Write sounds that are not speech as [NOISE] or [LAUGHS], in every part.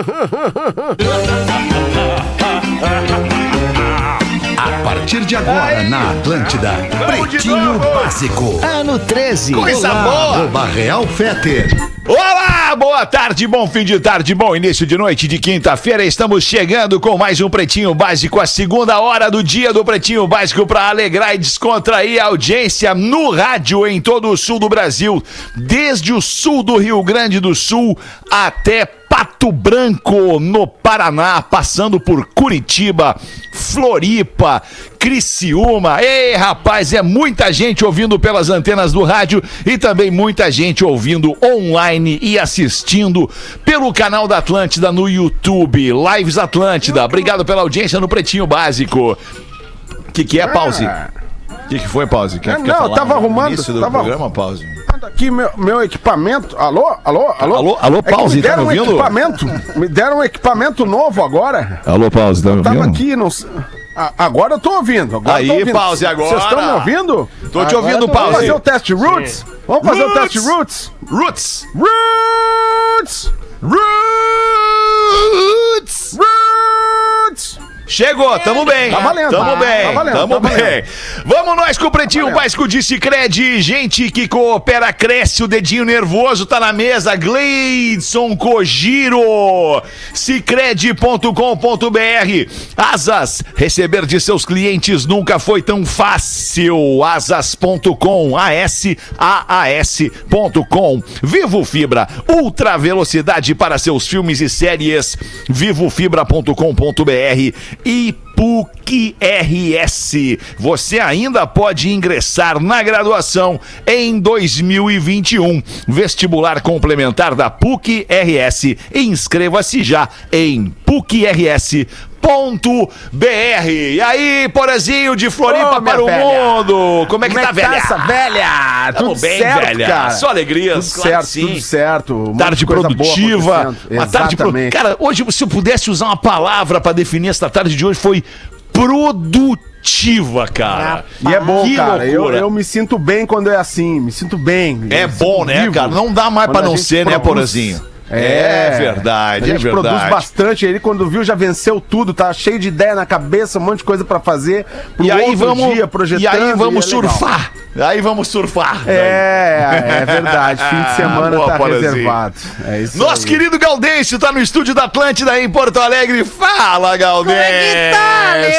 [LAUGHS] A partir de agora, na Atlântida, Pretinho Básico. Ano 13. Coisa boa! Arroba Real Feter. Olá, boa tarde, bom fim de tarde, bom início de noite de quinta-feira. Estamos chegando com mais um Pretinho Básico, a segunda hora do dia do Pretinho Básico para alegrar e descontrair a audiência no rádio em todo o sul do Brasil, desde o sul do Rio Grande do Sul até Pato Branco, no Paraná, passando por Curitiba, Floripa, Criciúma. Ei, rapaz, é muita gente ouvindo pelas antenas do rádio e também muita gente ouvindo online e assistindo pelo canal da Atlântida no YouTube, Lives Atlântida. Obrigado pela audiência no Pretinho Básico. O que, que é, pause? O que, que foi, pause? Quer, É, quer não, eu tava arrumando, início do tava- programa, pause? Aqui meu, meu equipamento. Alô? Alô? Alô? Alô, alô, É pause, me tá deram me um ouvindo? equipamento. Me deram um equipamento novo agora. Alô, pause, tá me Tava aqui, não sei. Agora eu tô ouvindo. Agora Aí, eu tô ouvindo. pause agora. Vocês estão me ouvindo? Tô te Agora ouvindo, eu tô- pause. Vamos fazer o teste Roots? Vamos fazer o Roots. teste Roots? Roots! Roots! Roots! Roots! Chegou, tamo bem. Tá valendo, Tamo tá bem, valendo, tamo tá bem. valendo. Vamos nós com o Pretinho valendo. Básico de Cicred. Gente que coopera, cresce, o dedinho nervoso tá na mesa. Gleidson Cogiro. Cicred.com.br Asas, receber de seus clientes nunca foi tão fácil. Asas.com, A-S-A-A-S.com. Vivo Fibra, ultra velocidade para seus filmes e séries. Vivofibra.com.br e PUC RS. Você ainda pode ingressar na graduação em 2021. Vestibular complementar da PUC RS. Inscreva-se já em PUCRS. Ponto BR. E aí, Porazinho de Floripa minha para o velha. mundo. Como é que Como tá, é velha? tá essa velha? Tamo Tudo bem, certo, velha. cara. Só alegrias, Tudo claro certo, sim. tudo certo. Um Tarde produtiva, uma tarde pro... Cara, hoje se eu pudesse usar uma palavra pra definir esta tarde de hoje foi produtiva, cara. E é bom, Que cara. Eu, eu me sinto bem quando é assim. Me sinto bem. É bom, né, vivo. cara? Não dá mais Quando pra a não ser, né. Porazinho? É verdade, A gente é produz verdade. bastante. Ele, quando viu, já venceu tudo. Tá cheio de ideia na cabeça, um monte de coisa pra fazer. Pro E aí outro vamos, dia, projetando. e aí vamos é legal. surfar. Aí vamos surfar. É, é verdade. Fim de semana Boa, tá reservado. É isso Nosso aí. querido Gaudêncio tá no estúdio da Atlântida aí em Porto Alegre. Fala, Gaudêncio! é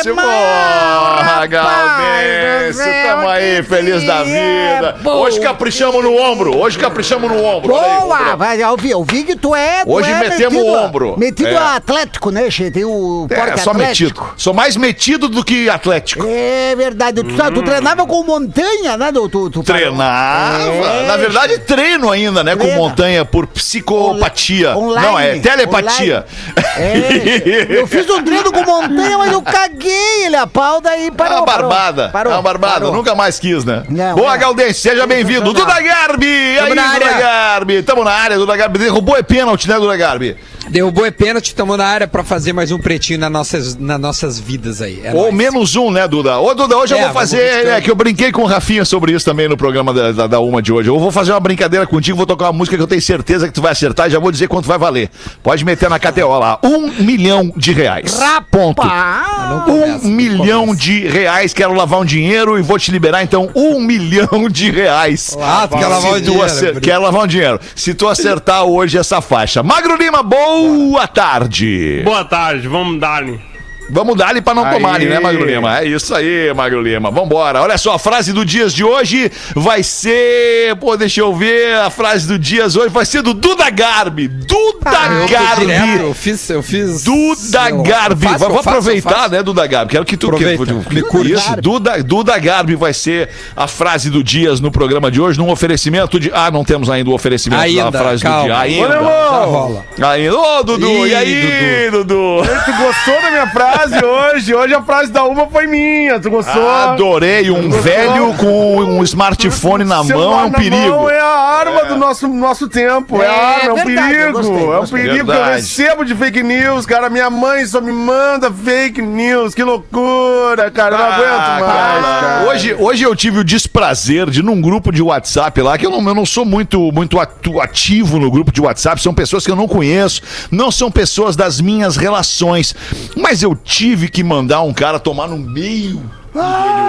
que tá, Gaudêncio! Tamo aí, feliz da é vida. bom. Hoje caprichamos no ombro. Hoje caprichamos no ombro. Aí, Boa! ombro. Vai, eu, vi, eu vi que tu é. tu Hoje é metemos metido o ombro. Metido É. a Atlético, né, Che? Tem o É, só metido. Sou mais metido do que atlético. É verdade. Tu, Hum. tu treinava com montanha, né? Tu, tu, tu Treinava. É, Na verdade, treino ainda, né? Com Treina. montanha por psicopatia. Online, Não, é telepatia. É, eu fiz um treino com montanha, mas eu caguei ele a pau, daí É parou. uma parou, barbada. Parou, é uma barbada. parou. Nunca mais quis, né? Não, Boa, é. Galdense, seja bem-vindo. Duda Garbi! Aí, Tamo na Duda. Garbi? Tamo na área, Duda Garbi. Derrubou é pênalti, né, Duda Garbi? Derrubou é pênalti, estamos na área pra fazer mais um pretinho nas nossas, nas nossas vidas aí. É Ou nóis. menos um, né, Duda? Ô, Duda, hoje eu É, vou vamos fazer. buscando. É, que eu brinquei com o Rafinha sobre isso também no programa da, da, da Uma de hoje. Eu vou fazer uma brincadeira contigo, vou tocar uma música que eu tenho certeza que tu vai acertar e já vou dizer quanto vai valer. Pode meter na KTO lá. Um milhão de reais. Ponto. Não Um milhão começa. de reais, quero lavar um dinheiro e vou te liberar, então, um [LAUGHS] milhão de reais. Ah, tu quer lavar tu dinheiro, acer- Brito. Quero lavar um dinheiro. Se tu acertar hoje essa faixa. Magro Lima, boa tarde. Boa tarde, vamos dar Vamos dar ali pra não Aí. tomarem, né, Magro Lima? É isso aí, Magro Lima. Vambora. Olha só, a frase do dias de hoje vai ser. Pô, deixa eu ver. A frase do dias hoje vai ser do Duda Garbi. Duda Ah, eu direto, Garbi. eu fiz, eu fiz. Duda eu Garbi. faço, Vou eu faço, eu aproveitar, né, Duda Garbi? Quero que tu Aproveita, que, me curte. Isso, Duda, Duda Garbi vai ser a frase do dias no programa de hoje, num oferecimento de. Ah, não temos ainda o oferecimento Ainda, da frase calma. do dia. Ô, Ainda. Já rola. Ainda. Ô, Dudu, e aí, Dudu? Tu gostou da minha frase? Frase hoje. Hoje a frase da uma foi minha. Tu gostou? Adorei. Um velho com um smartphone na mão é um perigo. mão é a arma do nosso, nosso tempo. É, É a arma, é um verdade, eu perigo. gostei, é um gostei. perigo que eu Verdade. recebo de fake news, cara. Minha mãe só me manda fake news. Que loucura, cara. Eu não aguento Ah, mais, cara. cara. Hoje, hoje eu tive o desprazer de, num grupo de WhatsApp lá, que eu não, eu não sou muito, muito ativo no grupo de WhatsApp, são pessoas que eu não conheço, não são pessoas das minhas relações. Mas eu tive que mandar um cara tomar no meio.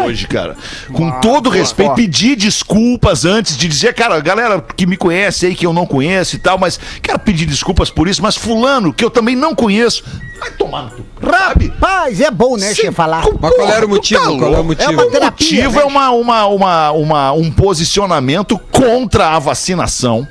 Hoje, cara, com todo respeito, pedir desculpas antes de dizer, cara, galera que me conhece aí, que eu não conheço e tal, mas quero pedir desculpas por isso, mas Fulano, que eu também não conheço, vai tomar no? Rapaz, é bom, né, Sim, falar. com- Mas qual era o motivo? tu tá Qual é o motivo? É uma O terapia, motivo né? é uma, uma, uma, uma- um posicionamento contra a vacinação.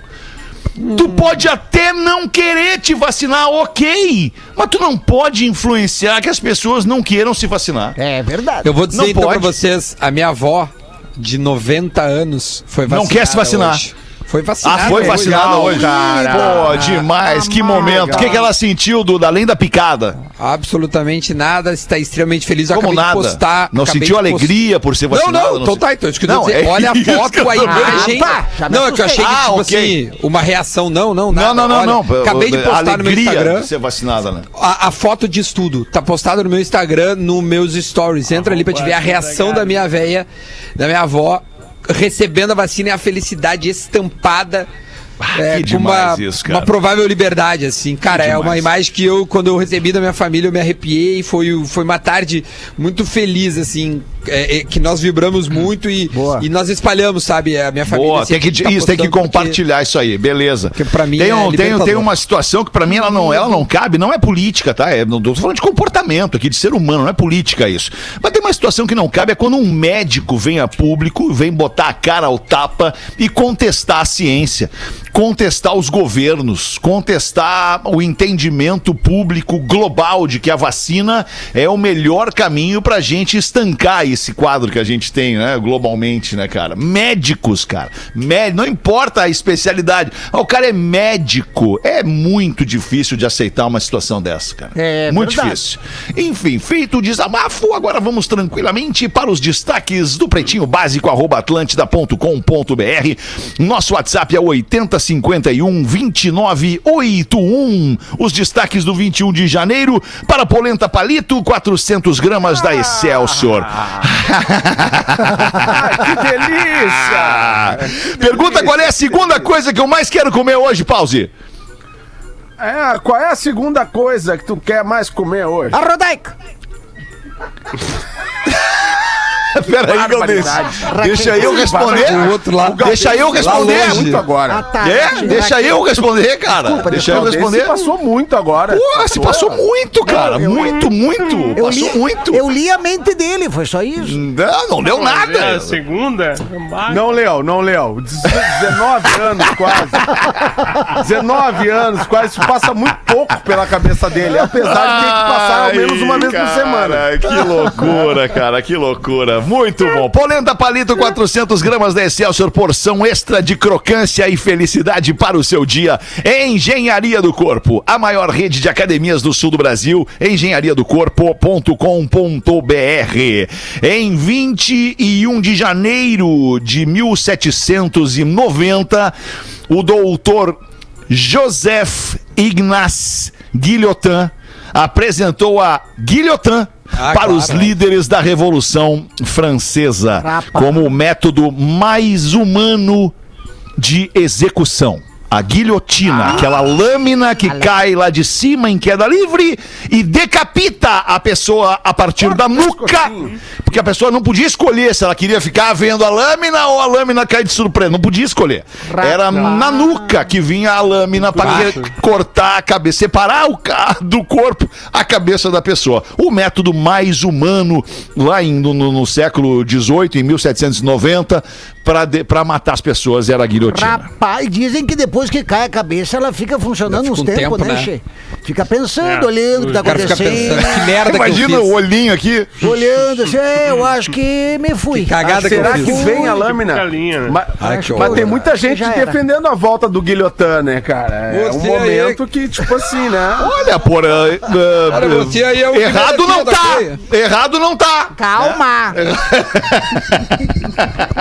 Tu pode até não querer te vacinar, ok. Mas tu não pode influenciar que as pessoas não queiram se vacinar. É verdade. Eu vou dizer Não então pode. pra vocês, a minha avó, de 90 anos, foi Não vacinada quer se vacinar. hoje. Foi vacinada Ah, foi hoje. vacinada hoje. cara. Pô, demais, que momento. O que, que ela sentiu, do, além da picada? Absolutamente nada, está extremamente feliz. Eu Como acabei nada? de postar. não sentiu post- alegria por ser Não, vacinada? não, então tá, então que eu Não, dizendo. é Olha a foto, a imagem. Ah, me não, é que eu achei que, tipo Ah, ok. assim, uma reação, não, não, nada. Não, não, não, Olha, não. Acabei de postar no meu alegria Instagram. de ser vacinada, né? A, a foto de estudo tá postada no meu Instagram, no meus stories. Entra ali pra te ver a reação da minha véia, da minha avó, recebendo a vacina e a felicidade estampada. é, que com uma, isso, uma provável liberdade, assim. Cara, é uma imagem que eu, quando eu recebi da minha família, eu me arrepiei. Foi, foi uma tarde muito feliz, assim. É, é, que nós vibramos muito e, Boa. e nós espalhamos, sabe? A minha família. Boa, assim, tem que, tá isso, tem que postando porque- compartilhar isso aí, beleza. Porque pra mim tem, é um, tem, libertador. tem uma situação que pra mim ela não, ela não cabe, não é política, tá? É, não tô falando de comportamento aqui, de ser humano, não é política isso. Mas tem uma situação que não cabe, é quando um médico vem a público, vem botar a cara ao tapa e contestar a ciência, contestar os governos, contestar o entendimento público global de que a vacina é o melhor caminho pra gente estancar esse quadro que a gente tem, né, globalmente, né, cara? Médicos, cara. Não importa a especialidade. Ah, O cara é médico. É muito difícil de aceitar uma situação dessa, cara. É muito verdade. difícil. Enfim, feito o desabafo, agora vamos tranquilamente para os destaques do Pretinho Básico, arroba atlântida.com.br. Nosso WhatsApp é 8051 2981. Os destaques do 21 de janeiro para polenta palito, 400 gramas da Excelsior. [LAUGHS] que delícia! Pergunta qual é a segunda coisa que eu mais quero comer hoje, Pause. É, qual é a segunda coisa que tu quer mais comer hoje? A Rodaica. [LAUGHS] [LAUGHS] Peraí, que eu deixo. Barbaridade. Deixa eu responder. O outro lá. Deixa eu responder. longe. Muito agora. Ah, tá. É, deixa eu responder, cara. Desculpa, deixa eu responder. passou muito agora. Pô, se passou muito, cara. Muito, muito. Eu Passou li, muito. eu li a mente dele, foi só isso. Não, não deu É, nada. segunda? Não leu, não leu. Dez- 19 anos quase. 19 anos quase. Isso passa muito pouco pela cabeça dele. Apesar de ter que passar ao menos uma vez por semana. Que loucura, cara, que loucura. Muito bom. Polenta palito, 400 gramas da Excelsior, porção extra de crocância e felicidade para o seu dia. Engenharia do Corpo, a maior rede de academias do sul do Brasil, engenhariadocorpo.com.br. Em 21 de janeiro de 1790, o doutor Joseph Ignace Guillotin apresentou a Guillotin Ah, para claro, os líderes da Revolução Francesa Rapaz. como o método mais humano de execução. A guilhotina, aquela lâmina que cai lá de cima em queda livre e decapita a pessoa a partir da nuca. Porque a pessoa não podia escolher se ela queria ficar vendo a lâmina ou a lâmina cair de surpresa. Não podia escolher. Era na nuca que vinha a lâmina para cortar a cabeça, separar o do corpo a cabeça da pessoa. O método mais humano lá em- no, no- no século XVIII, em 1790, para matar as pessoas era a guilhotina. Rapaz, dizem que depois que cai a cabeça, ela fica funcionando Fica uns um tempos, tempo, né, né? Fica pensando, É. olhando o que tá O cara fica pensando, acontecendo. que merda Imagina que eu o fiz. olhinho aqui. Olhando assim, é, eu acho que me fui. Cagada que eu Será fiz. que vem a lâmina? galinha, né? Mas, Ai, que mas horror. tem muita gente Já era. defendendo a volta do Guilhotin, né, cara? É um Você momento aí- que, tipo assim, né? [LAUGHS] Olha, porra. eh, Olha, você aí é o Errado que não tá. tá Errado não tá. Calma. [LAUGHS]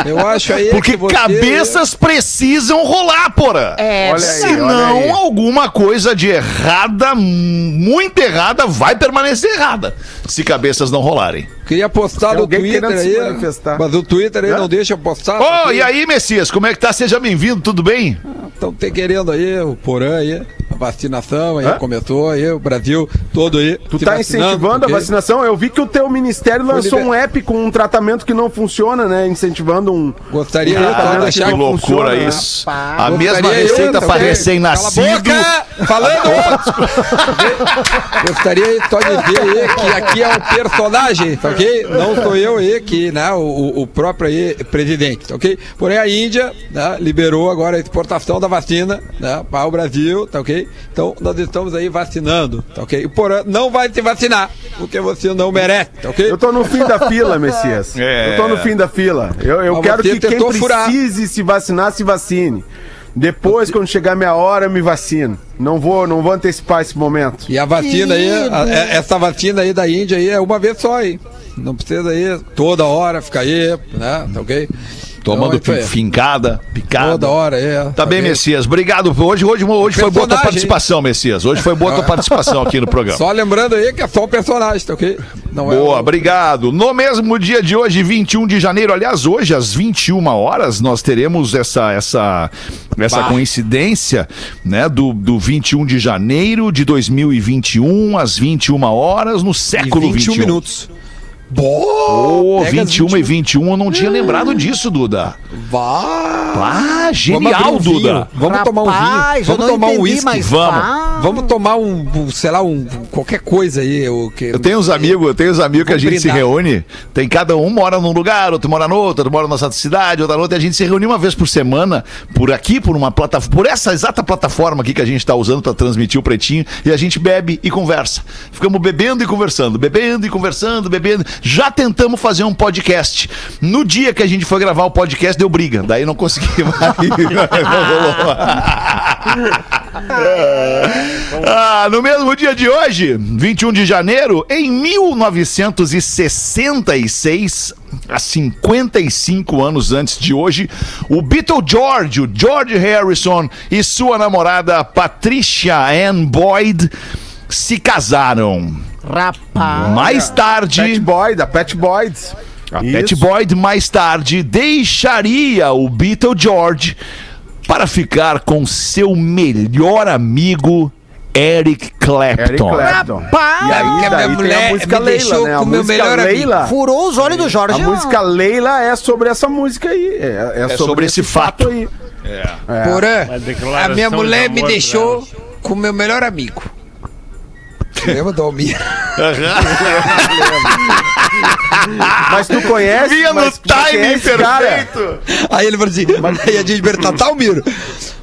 Eu acho aí Porque que você- cabeças precisam rolar, porra. É, Olha aí, Senão, olha aí. alguma coisa de errada, muito errada, vai permanecer errada. Se cabeças não rolarem. Queria postar no Twitter aí, manifestar. mas o Twitter aí Hã? não deixa eu postar. Ô, e aí, Messias, como é que tá? Seja bem-vindo, tudo bem? Estão te querendo aí, o Porã aí, vacinação aí, Hã? começou aí, o Brasil todo aí. Tu tá incentivando ok? a vacinação? Eu vi que o teu ministério lançou liber- um app com um tratamento que não funciona, né? Incentivando um. Gostaria um pode Que achar não que loucura funciona, né? isso. A Rapaz. mesma Gostaria receita para recém-nascido. A! Falando! [LAUGHS] Gostaria só de ver aí que aqui é um personagem, tá ok? Não sou eu aí, que, né, o, o próprio aí presidente, tá ok? Porém, a Índia né, liberou agora a exportação da vacina né, para o Brasil, tá ok? Então, nós estamos aí vacinando, tá ok? O Porã não vai se vacinar, porque você não merece, tá ok? Eu tô no fim da fila, Messias. [LAUGHS] É. Eu tô no fim da fila. Eu, eu Mas quero que quem tentou furar. precise se vacinar, se vacine. Depois, quando chegar minha hora, eu me vacino. Não vou, não vou antecipar esse momento. E a vacina aí, a- Querido. é- essa vacina aí da Índia aí é uma vez só aí. Não precisa aí toda hora ficar aí, né? Tá ok? Tomando Então, aí. fincada, picada. Toda hora aí. Tá bem? Messias. Obrigado. Hoje, hoje, hoje foi boa tua participação, Messias. Hoje foi boa tua [LAUGHS] participação aqui no programa. Só lembrando aí que é só o personagem, tá ok? Não é Boa, o- obrigado. No mesmo dia de hoje, 21 de janeiro, aliás, hoje às 21 horas, nós teremos essa essa essa Bah. coincidência, né, do, do 21 de janeiro de 2021 às 21 horas no século 21 21. minutos. Ô, Pega as 21 e 21, eu não tinha lembrado disso, Duda. Vá! Ah, genial, um vinho. Duda. Vamos tomar um Rapaz, vinho. eu Vamos tomar um entendi, uísque. mas Vamos. pá. Vamos tomar um, um, sei lá, um qualquer coisa aí. O que... Eu tenho uns amigos, eu tenho uns amigos que a gente se reúne. Tem cada um mora num lugar, outro mora no outro, outro mora na nossa cidade, outra outra. E a gente se reúne uma vez por semana, por aqui, por uma plataforma, por essa exata plataforma aqui que a gente está usando para transmitir o pretinho. E a gente bebe e conversa. Ficamos bebendo e conversando, bebendo e conversando, bebendo. Já tentamos fazer um podcast. No dia que a gente foi gravar o podcast, deu briga. Daí não consegui [LAUGHS] mais. [LAUGHS] Ah, no mesmo dia de hoje, 21 de janeiro, em 1966, há 55 anos antes de hoje, o Beatle George, o George Harrison e sua namorada Patricia Ann Boyd se casaram. Rapaz. Mais Pet tarde, Boy, da Pet Boys. a Pet Boyd mais tarde deixaria o Beatle George para ficar com seu melhor amigo Eric Eric Clapton. Clapton. Rapaz. E aí, Que a minha daí tem mulher a música me Leila, deixou né? Com meu melhor amigo. Leila. Furou os olhos do Jorge. A música Leila é sobre essa música aí. É, é sobre esse fato. aí. Porã, Uma declaração a minha mulher me deixou com o meu melhor amigo. Lembra do Almir? Mas tu conhece. Vinha no mas timing perfeito. Aí ele falou assim, aí a gente perguntou, tá, Almiro?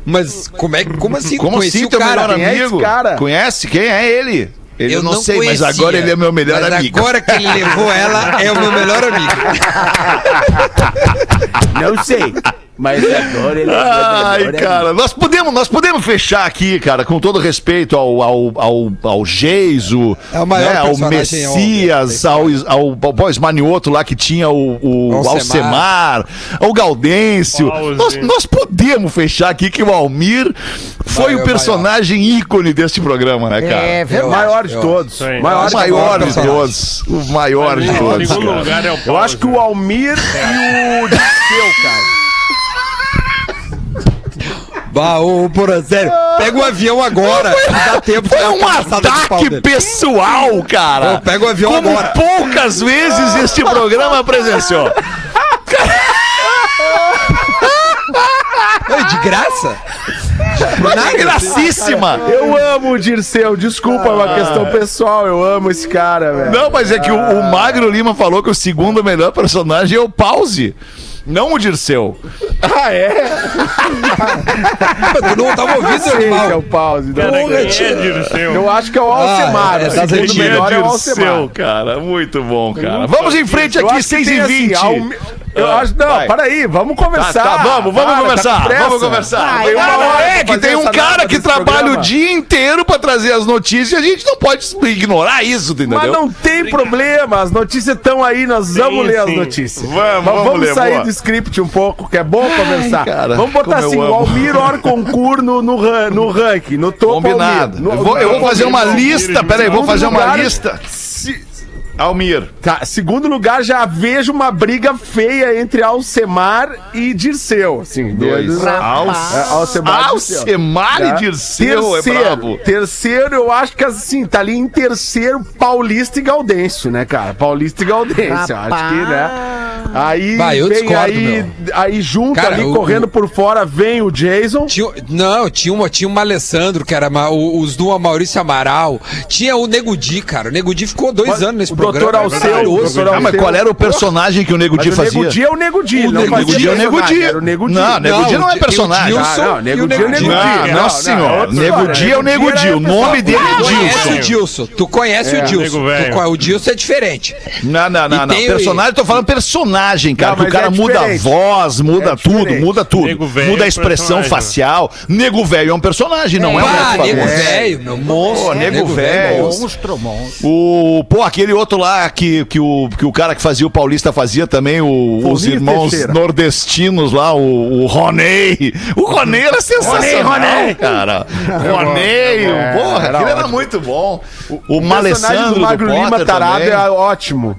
Mas como é como assim? Como Conheci assim, o teu cara. melhor Quem é amigo? cara? Conhece? Quem é ele? Ele eu não, sei, mas conhecia, agora ele é meu melhor mas amigo. agora que ele levou ela, é o meu melhor amigo. Não sei. Mas agora ele é Ai, cara, nós podemos, nós podemos fechar aqui, cara, com todo respeito ao, ao, ao, ao Geiso, É o maior né, ao Messias, ao, ao, ao Boys Manioto lá que tinha o, o Alcemar, ao Gaudêncio. Nós, nós podemos fechar aqui que o Almir foi Vai, o é personagem ícone deste programa, né, cara? É O verdade. maior de todos. Maior o de maior de todos. O maior de Em todos. cara. é o Eu acho que o Almir e o Dirceu, cara. Bah, ô, porra, sério, pega o avião agora, não dá tempo Foi um ataque pessoal, cara. Ô, pega o avião Como agora. poucas vezes este programa presenciou. Oi, de graça? Mas gracíssima. Eu amo o Dirceu, desculpa, é uma questão pessoal. Eu amo esse cara, velho. Não, mas é que o, o Magro Lima falou que o segundo melhor personagem é o Pause. Não o Dirceu. Ah, é? Tu não tava ouvindo, Sei que é o pause. Não. Porra, É. Dirceu. Eu acho que é o Alcemar. Ah, é, antigas. melhor é o Alcemar. cara. Muito bom, cara. Vamos em frente aqui, acho que 6 tem, e assim, 20 Alme- Eu acho, não, vai. peraí, vamos Tá, conversar. tá, vamos, vamos Para, conversar, tá vamos conversar. Cara, hora é que tem um cara que trabalha programa. o dia inteiro pra trazer as notícias e a gente não pode ignorar isso, entendeu? Mas não tem problema, as notícias estão aí, nós vamos ler as sim. notícias. Vamos, Mas vamos vamos ler, sair boa. do script um pouco, que é bom conversar. cara, vamos botar assim, o. Almir Orconcur no, no, no ranking, no topo Combinado. Almir. No- Eu vou, eu vou fazer uma lista, peraí, vou fazer uma lista. Almir. Tá, segundo lugar, já vejo uma briga feia entre Alcemar e Dirceu. Assim, Dois. É, Alce- Alcemar e Dirceu. Alcemar e Tá? Dirceu é brabo. terceiro, eu acho que assim, tá ali em terceiro Paulista e Gaudêncio, né, cara? Paulista e Gaudêncio, eu acho que, né? Aí Vai, eu vem discordo, aí, meu. aí junto Cara, ali, o- correndo o- por fora, vem o Jason. Tinha, não, tinha, uma, tinha um Alessandro, que era os do Maurício Amaral. Tinha o Negudi, cara. O Negudi ficou dois Mas anos nesse programa. Doutor é Alceu, o doutor Ah, mas qual era o personagem que o Nego Di o fazia? Nego Di é o Nego Di, O não Nego Di é o Nego Di. Era o Nego Di. Não, Nego Di não é o- personagem. o Ah, não, Nego o Di é o Nego Di. Não, não, Não, senhor. outra Nego. Di é o Nego Di era O nome dele é Tu conhece o Dilson. Dilson. Tu conhece É, o Dilson. o Dilson é diferente. Não, não, não, não. o- Personagem, tô falando personagem, cara. Não, que o cara é muda a voz, muda É tudo, muda tudo. Muda a é expressão personagem, facial. Nego velho é um personagem, não é, um Ah, outro nego velho, meu monstro. Pô, nego velho. Monstro, monstro. O, pô, aquele outro lá que, que, o, que o cara que fazia o Paulista fazia também, o- os irmãos Teixeira. nordestinos lá, o, o Ronei. O Ronei era sensacional, Ronei. cara. Ronei, porra, era aquele era muito bom. O, O personagem Malessandro do Magro Lima Potter tarado também. é ótimo.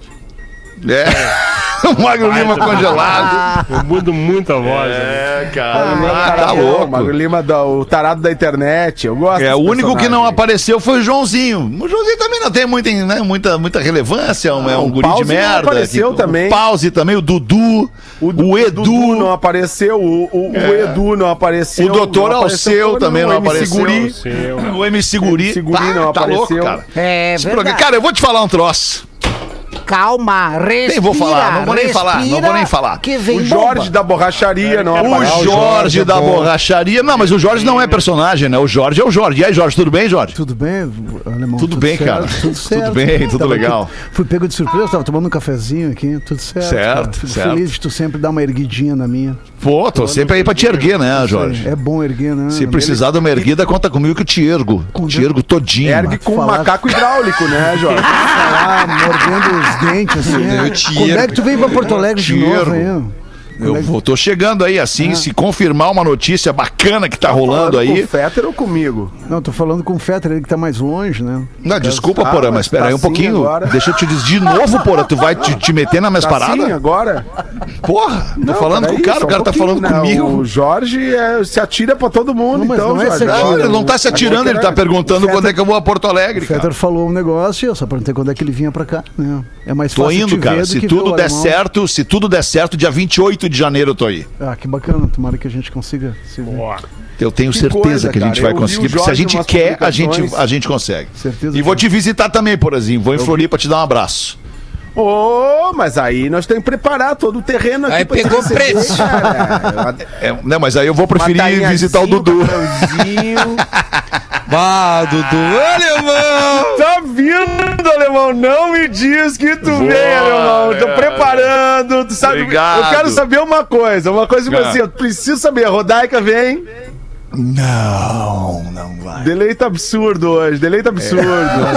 É. [LAUGHS] o Magro Lima congelado. Eu mudo muito a voz. né? É, cara. Magro Lima Ah, tá louco. Magro Lima, o tarado da internet. Eu gosto É, o único que não apareceu foi o Joãozinho. O Joãozinho também não tem muita, né, muita, muita relevância, é um, é um o guri de Pause não merda. apareceu que- também. O Pause também, o Dudu, o, Du- Edu, Dudu não apareceu, o, o- o Edu não apareceu. o Doutor não apareceu Alceu também não o MC apareceu. Guri. O MC Guri. MC Guri Pá, não tá louco, apareceu. cara. É verdade. Cara, eu vou te falar um troço. Calma, respira. Nem vou falar, não vou nem falar, não vou nem falar. Que vem O Jorge bomba. da borracharia não O apareceu. Jorge, da borracharia. Não, mas o Jorge não é personagem, né? O Jorge é o Jorge. E aí, Jorge, tudo bem, Jorge? Tudo bem, alemão? Tudo bem, cara. Tudo Tudo certo. bem, tudo Tava aqui- legal. fui pego de surpresa, tava tomando um cafezinho aqui, tudo certo. Certo, certo. feliz de tu sempre dar uma erguidinha na minha. Pô, tô sempre aí pra te erguer, né, Jorge? É bom erguer, né? Se precisar de uma erguida, conta comigo que eu te ergo. Te ergo todinho. Ergue com um macaco hidráulico, né, Jorge? [LAUGHS] Falar, mordendo os dentes, assim. É. te Quando é que tu vem pra Porto Alegre de novo aí? Eu vou, tô chegando aí assim, se confirmar uma notícia bacana que tá rolando Falando Com aí. o Fetter ou comigo? Não, tô falando com o Fetter, ele que tá mais longe, né? Não, desculpa, Ah, Porã, mas espera tá aí um assim pouquinho. agora. Deixa eu te dizer de novo, Porã. Tu vai te, te meter nas minhas Tá paradas? assim agora? Porra, tô Não, falando com o cara, o cara um tá falando né? comigo. O Jorge é, se atira pra todo mundo, Não, então, não é Jorge. Não, ele não tá se atirando, ele tá perguntando o quando Fetter- é que eu vou a Porto O Alegre, Fetter cara. falou um negócio e eu só perguntei quando é que ele vinha pra cá, né? É mais Tô fácil indo, te cara. Se tudo der alemão. certo, se tudo der certo, dia 28 de janeiro eu tô aí. Ah, que bacana. Tomara que a gente consiga se ver. Boa. Eu tenho Que certeza coisa, que a gente cara. vai Eu conseguir, porque se a gente quer, a gente, a gente consegue. Certeza E vou que- te visitar também, Porazinho. Vou em Floripa te dar um abraço. Ô, mas aí nós temos que preparar todo o terreno aqui. Aí pegou receber, preço. cara. É, né, mas aí eu vou preferir visitar o Dudu. [LAUGHS] Bah, Dudu, alemão! Tá vindo, alemão? Não me diz que tu Boa, vem, alemão. Tô é. preparando. Tu sabe, Obrigado. eu quero saber uma coisa. Uma coisa tipo Ah. assim, eu preciso saber. A Rodaica vem. Não, não vai. Deleita absurdo hoje. Deleita absurdo.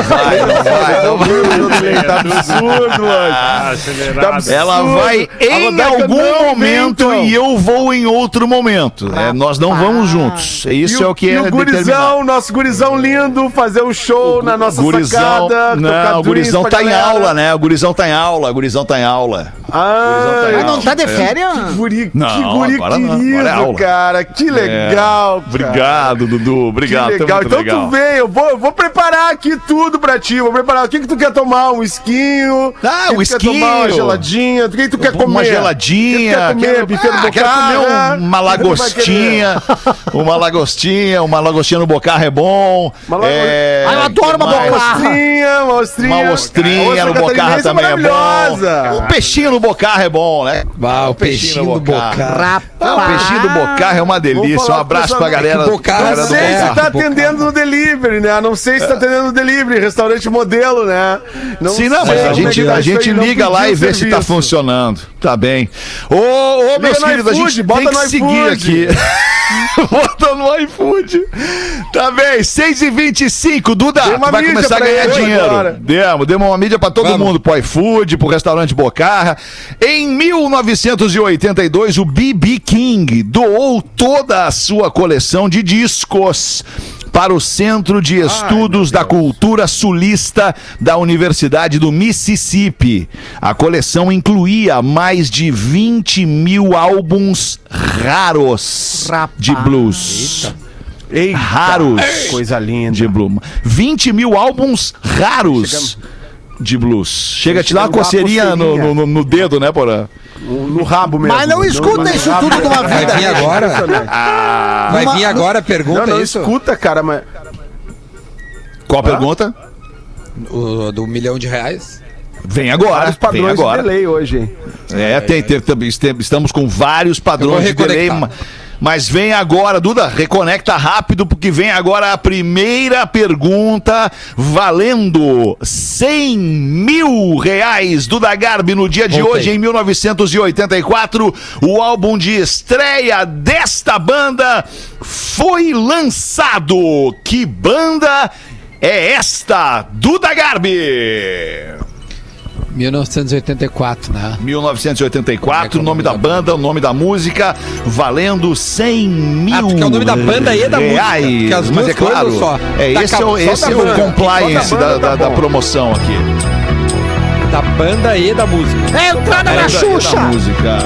Vai, não vai, não vai. Deleita absurdo hoje. Ah, Tá acelerado. absurdo. Ela vai em algum não momento então. e eu vou em outro momento. É, nós não vamos juntos. Isso E é o que e é o gurizão, nosso gurizão lindo, fazer um show na nossa Gurizão, sacada. tocar não, o gurizão tá em galera. aula, né? O gurizão tá em aula, o gurizão tá em aula. Ah, Gurizão Ah, não tá de férias? Que guri, que Não, guri agora não, querido, é cara. Que legal, cara. Obrigado, Dudu. Obrigado. Que legal. Então legal. tu vem, eu vou, eu vou preparar aqui tudo pra ti. Vou preparar. O que que tu quer tomar? Um esquinho? Ah, O um tu quer tomar? Uma esquinho. geladinha? O que que tu quer comer? Uma geladinha. O que tu quer comer? quero, ah, quero comer um- uma lagostinha. uma lagostinha. Uma lagostinha no bocarra é bom. Uma lago- É, Ah, eu adoro uma bocarra. Lagostinha, uma ostrinha. Uma ostrinha no bocarra catarinense também é bom. maravilhosa. O peixinho no bocarra é bom, né? Ah, o peixinho do bocarra. Ah, o peixinho do bocarra é uma delícia. Um abraço pra galera, É Não do sei se tá atendendo no delivery, né? Não sei se tá atendendo no delivery, restaurante modelo, né? Não Sim, não, sei mas a é gente, tá a isso gente liga lá e vê se tá funcionando. Tá bem. Ô, ô meus no queridos, a gente bota tem que no seguir aqui. [LAUGHS] Bota no iFood. Tá bem, 6 e 25 Duda, vai mídia começar a pra ganhar dinheiro. agora. Demos, demos uma mídia pra todo Vamos. mundo, pro iFood, pro restaurante Bocarra. Em 1982, o B.B. King doou toda a sua coleção de discos para o Centro de Estudos da Cultura Sulista da Universidade do Mississippi. A coleção incluía mais de 20 mil álbuns raros de blues. Eita, Raros Coisa linda. de blues. 20 mil álbuns raros de blues. Chega a te dar uma coceirinha no, no- no dedo, né, Porã? No, no rabo mesmo. Mas não escuta no isso rabo tudo de uma mesmo. Vai vida. vir agora? Vai Numa- vir agora a pergunta, Não, não é isso? escuta, cara, mas... Qual a pergunta? O, do milhão de reais? Vem agora. Vários Vem padrões de agora. delay hoje, hein? É, tem, tem- tem- estamos com vários padrões de delay. Mas vem agora, Duda, reconecta rápido, porque vem agora a primeira pergunta valendo 100 mil reais. Duda Garbi, no dia de hoje, em 1984, o álbum de estreia desta banda foi lançado. Que banda é esta? Duda Garbi! 1984, né? 1984, o Como é é da o nome da banda, o nome da música, valendo 100 mil Ah, porque é o nome da banda e da música, reais. porque as Mas é claro, só. é, Tá esse é o, só esse da é o compliance da da, da- tá da promoção aqui. Da banda e da música. É entrada É na da- Xuxa. da música.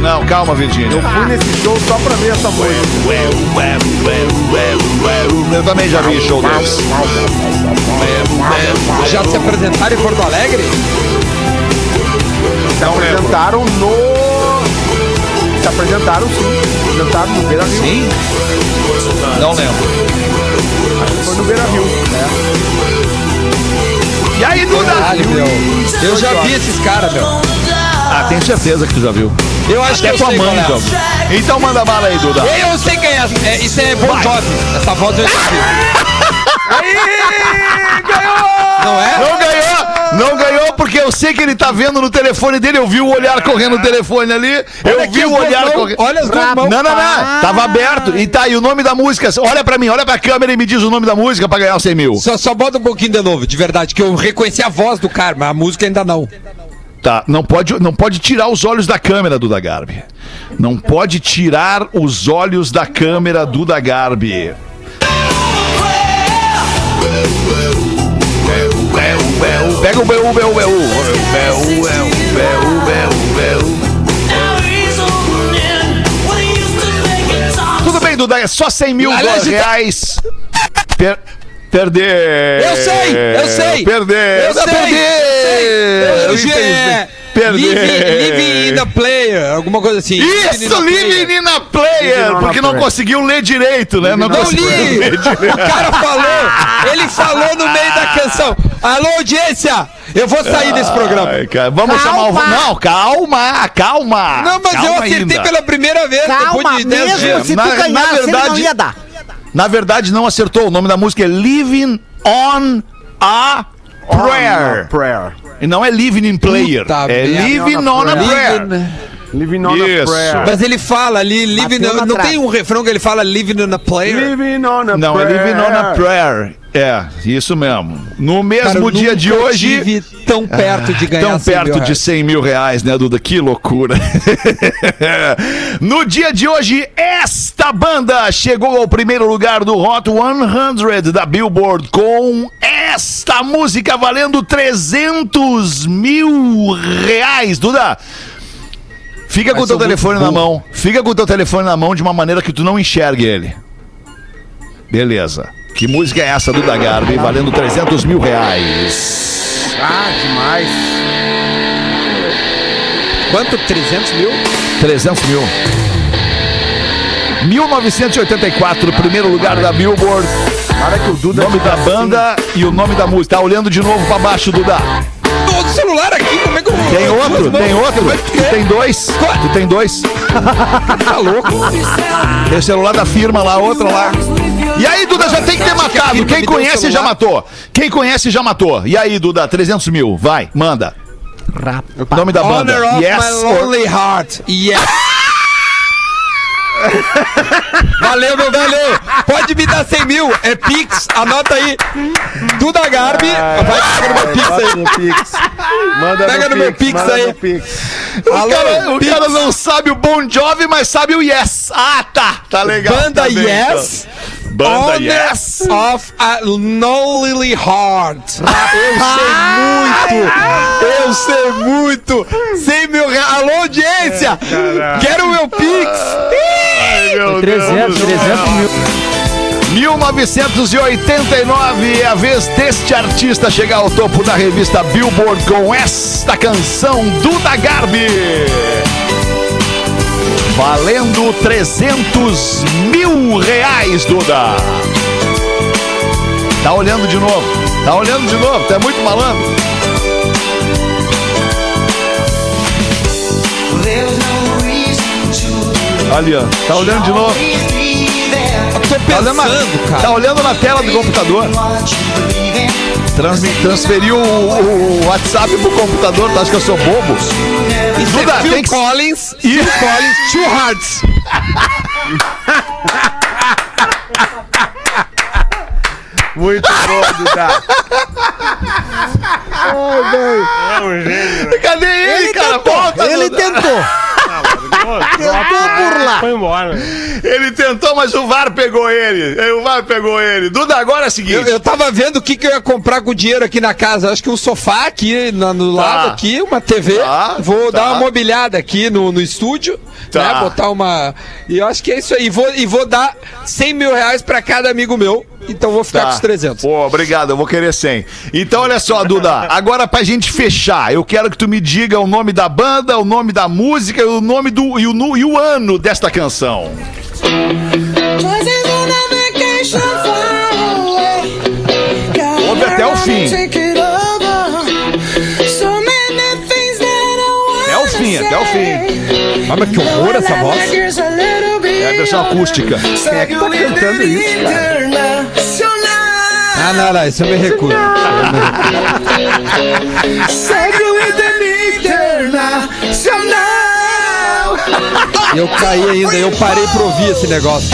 Não, calma, Virgínia. Eu fui nesse show só pra ver essa música. Eu também já vi show desse. Já se apresentaram em Porto Alegre? Se apresentaram no... Se apresentaram, sim. Se apresentaram no Beira Rio. Sim? Não lembro. Foi no Beira Rio. E aí, Duda? Caralho, meu. Eu já vi esses caras, meu. Ah, tenho certeza que tu já viu. Eu acho Até que eu tua mãe, é. então. Então manda bala aí, Duda. Eu sei quem é. é isso é Bon Jovi. Essa voz eu já vi. [LAUGHS] Aí, ganhou! Não é? Não ganhou! Não ganhou porque eu sei que ele tá vendo no telefone dele. Eu vi o olhar correndo no telefone ali. Eu vi o olhar correndo. olha as duas mãos. Não, não, não. Tava aberto. E tá aí o nome da música. Olha pra mim, olha pra câmera e me diz o nome da música pra ganhar os 100 mil. Só, só bota um pouquinho de novo, de verdade, que eu reconheci a voz do cara, mas a música ainda não. Tá, não pode, não pode tirar os olhos da câmera, Duda Garbi. Não pode tirar os olhos da câmera, Duda Garbi. Pega o BU, BU, BU. Tudo bem, Duda, é só 100 mil reais. Per- perder. Eu sei, eu sei. Perder. Eu sei, perder. Eu, Entendi. é, Perder. Living, living in a player, alguma coisa assim. Isso. Living in a Player, porque não conseguiu ler direito, né? Não Não li! O cara falou! Ele falou no meio da canção. Alô, audiência! Eu vou sair desse programa. Ai, cara, vamos Calma. chamar o. Não, calma, calma. Não, mas eu Calma acertei ainda. pela primeira vez, Calma, depois de 10 mesmo dias. se tu Na- na ele não verdade- ia dar. Na verdade, não acertou. O nome da música é Living on a Prayer. Prayer. E não é Living in Player. Puta é. Living on a Prayer. Living- Living on Isso. a prayer. Mas ele fala ali, living, na não trave. tem um refrão que ele fala living on a player? Living on a Não, é prayer. Living on a Prayer. É, isso mesmo. No mesmo Cara, dia de hoje. tive tão perto de ganhar Tão 100 mil perto de reais. 100 mil reais, né, Duda? Que loucura. [LAUGHS] no dia de hoje, esta banda chegou ao primeiro lugar do Hot 100 da Billboard com esta música valendo 300 mil reais, Duda. Fica com o Mas teu telefone na mão. Fica com o teu telefone na mão de uma maneira que tu não enxergue ele. Beleza. Que música é essa, Duda Garbi? Valendo 300 mil reais. Ah, demais. Quanto? 300 mil? 300 mil. 1984, primeiro lugar da Billboard. Para que o Duda nome da banda e o nome da música. Tá olhando de novo pra baixo, Duda. Todo celular aqui, como é que eu vou? Tem outro, tem outro. como é Tu é? tem dois. Tu tem dois. [LAUGHS] Tá louco? Tem o celular da firma lá, outro lá. E aí, Duda, já tem que ter matado. Quem conhece já matou. Quem conhece já matou. E aí, Duda, 300 mil. Vai, manda. Nome da banda. Honor of Yes. my or- lonely heart. Yes. [LAUGHS] Valeu, meu velho. Pode me dar 100 mil. É Pix. Anota aí. Duda Garbi. Vai pegar no meu Pix aí. no Pix. Manda Pega no meu Pix manda aí. no Pix. O, Alô, cara, o Pix. cara não sabe o Bon Jovi, mas sabe o Yes. Ah, tá. Tá legal. Banda Tá bem, Yes. Banda Yes. of a Lonely Heart. Eu sei muito. Eu sei muito. 100 mil reais. Alô, audiência. Quero o meu Pix. Ai, meu 300, 300 mil. 1989 é a vez deste artista chegar ao topo da revista Billboard com esta canção Duda Garbi. Valendo 300 mil reais, Duda. Tá olhando de novo. Tá olhando de novo. É muito malandro. Ali, ó. Tá olhando de novo. Tô Tá olhando, na, pensando, cara. tá olhando na tela do computador. Transmi- transferiu o, o- o WhatsApp pro computador, tu acha que eu sou bobo? Isso Duda, é Phil que- Collins. Phil Collins, Two Hearts. [LAUGHS] Muito bom, Duda. É um gênio. Cadê ele, Ele cara? tentou, Volta, ele Duda. tentou. Tentou burlar. Foi embora. Ele tentou, mas o VAR pegou ele. O VAR pegou ele. Duda, agora é o seguinte. Eu, eu tava vendo o que, que eu ia comprar com o dinheiro aqui na casa. Acho que um sofá aqui na- no lado aqui, uma TV. Tá, Vou tá. dar uma mobiliada aqui no, no estúdio. Tá. Né, botar uma. E eu acho que é isso aí. Vou, e vou dar 100 mil reais pra cada amigo meu. Então vou ficar Tá. com os 300. Pô, obrigado, eu vou querer 100. Então, olha só, Duda, agora pra gente fechar, eu quero que tu me diga o nome da banda, o nome da música, o nome do e o, e o ano desta canção. Ouve até o fim. Até o fim, até o fim. Mas que horror essa voz. É a versão acústica. Quem é que tá cantando isso, cara? Ah, não, não, isso eu me recuso. E eu caí ainda, eu parei pra ouvir esse negócio.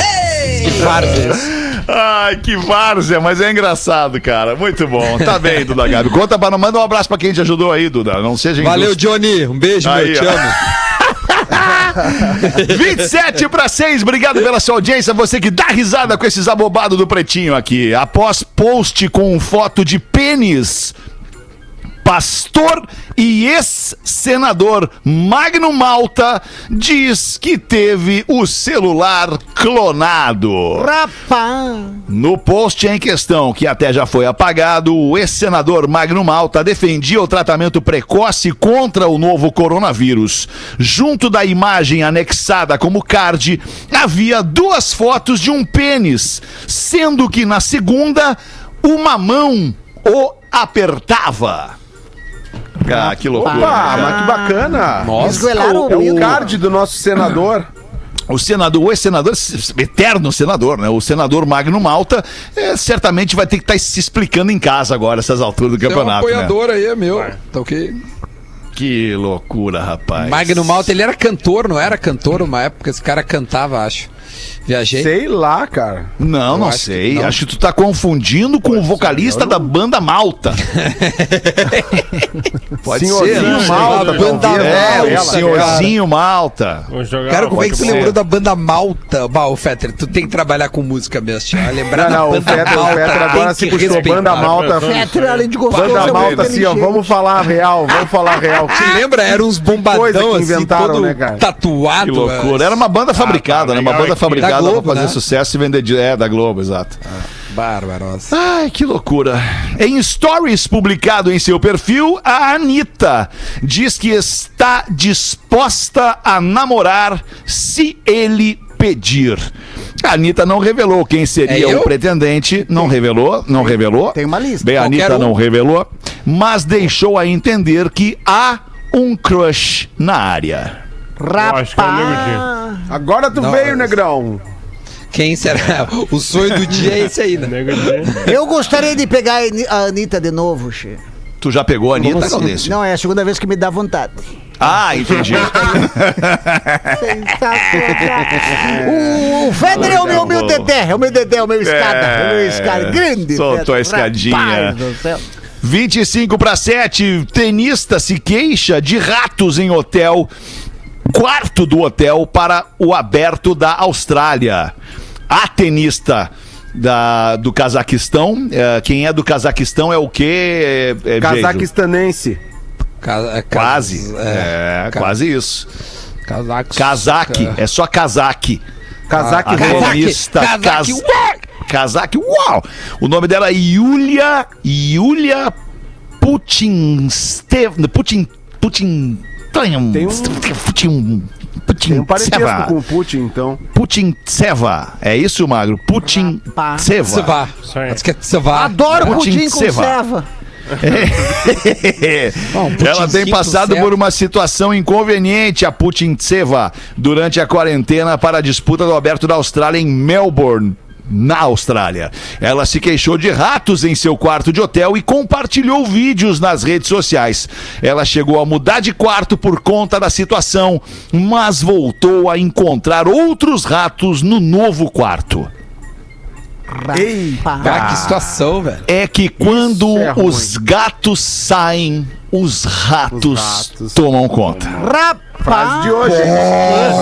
Que várzea isso. Ai, que várzea, mas é engraçado, cara. Muito bom. Tá bem, Duda Gabi. Conta para manda um abraço pra quem te ajudou aí, Duda. Não seja Valeu, injusto. Johnny. Um beijo, Aí, meu. Te ó. amo. 27 para 6, obrigado pela sua audiência. Você que dá risada com esses abobados do Pretinho aqui. Após post com foto de pênis, pastor e ex-senador Magno Malta diz que teve o celular clonado. Rapaz. No post em questão, que até já foi apagado, o ex-senador Magno Malta defendia o tratamento precoce contra o novo coronavírus. Junto da imagem anexada como card, havia duas fotos de um pênis, sendo que na segunda, uma mão o apertava. Ah, que loucura. Opa, mas que bacana. Esgoelaram É o o meu. card do nosso senador. O senador, o ex-senador, eterno senador, né? O senador Magno Malta, eh, certamente vai ter que estar se explicando em casa agora, essas alturas do Tem um campeonato. né? apoiador aí, é meu. Tá ok? Que loucura, rapaz. Magno Malta, ele era cantor, não era cantor uma época? Esse cara cantava, acho. Viajei. Sei lá, cara. Não, não acho que sei. não. Acho que tu tá confundindo com o vocalista da banda Malta. [LAUGHS] Pode Senhorzinho ser. né? Malta, Banda talvez. É, Malta, o senhorzinho Malta. Cara, como é que tu lembrou da banda Malta? Bah, o Fetter, tu tem que trabalhar com música mesmo, tia. Lembrar Não, não, da o banda Fetter, o Malta. Fetter agora se que puxou. Banda Malta. Fetter, além de gostoso, Banda Malta, assim, ó. Vamos falar real, vamos falar real. Te lembra? Era uns bombadão coisa que assim, inventaram, todo né, cara? tatuado. Que loucura. Era uma banda fabricada, tá né? Uma banda fabricada Da Globo, pra fazer né? sucesso e vender. de- É, da Globo, exato. Barbarosa. Ai, que loucura. Em stories publicado em seu perfil, a Anitta diz que está disposta a namorar se ele pedir. A Anitta não revelou quem seria É o pretendente, não revelou, não revelou. Tem uma lista. Bem, a Qualquer Anitta um. não revelou, mas deixou a entender que há um crush na área. Acho que é o Nego Rapaz. Agora tu Não, veio, mas- negrão. Quem será? O sonho do dia é esse aí, né? Eu gostaria de pegar a Ani- a Anitta de novo, Che. Tu já pegou a Anitta, Galdêncio? Não, é a segunda vez que me dá vontade. Ah, entendi. o, o Federer é o meu, meu dedé, é o meu dedé, é o meu escada. É, o meu escada. Grande. soltou a escadinha. rapaz do céu. 25 para 7, tenista se queixa de ratos em hotel, quarto do hotel para o aberto da Austrália. A tenista da, do Cazaquistão, eh, quem é do Cazaquistão é o quê? É, é? Cazaquistanense. Ca- é, Quase, ca- é, ca- quase isso. Cazaque, é só cazaque. Cazaque tenista Cazaque! Cazaque, uau! O nome dela é Yulia, Yulia Putin. Putin... Putin... Tem um- Putin... Putin Tem um Tseva. com o Putin, então. Putin Tseva. É isso, Magro? Putin. Tseva. Acho que é Tseva. Adoro Putin pudim com Seva. [LAUGHS] Bom, um Ela tem passado por uma situação inconveniente, a Putin Tseva, durante a quarentena para a disputa do Aberto da Austrália em Melbourne. Na Austrália. Ela se queixou de ratos em seu quarto de hotel e compartilhou vídeos nas redes sociais. Ela chegou a mudar de quarto por conta da situação, mas voltou a encontrar outros ratos no novo quarto. Rapaz. Ah, que situação, velho. é que quando é os gatos saem, os ratos, ratos. tomam conta. Rapaz. Frase de hoje.